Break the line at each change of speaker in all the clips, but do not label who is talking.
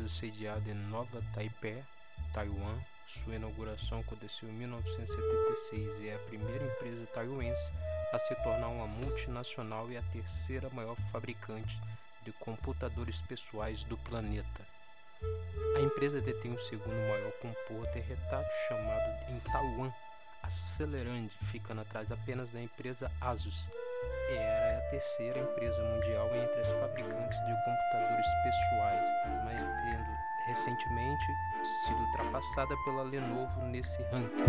empresa sediada em Nova Taipei, Taiwan. Sua inauguração aconteceu em 1976 e é a primeira empresa taiwanense a se tornar uma multinacional e a terceira maior fabricante de computadores pessoais do planeta. A empresa detém o segundo maior computador retrato chamado em Taiwan, Acelerand, ficando atrás apenas da empresa Asus. Era é a terceira empresa mundial entre as recentemente sido ultrapassada pela Lenovo nesse ranking.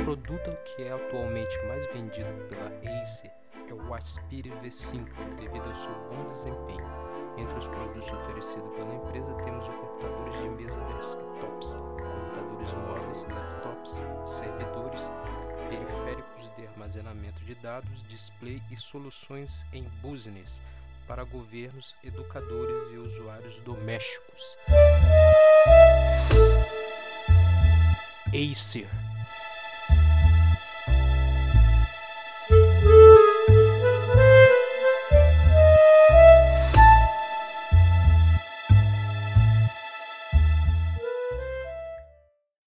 O produto que é atualmente mais vendido pela Acer é o Aspire V5, devido ao seu bom desempenho. Entre os produtos oferecidos pela empresa temos os computadores de mesa desktops, computadores móveis, laptops, servidores, periféricos armazenamento de dados, display e soluções em business para governos, educadores e usuários domésticos. Acer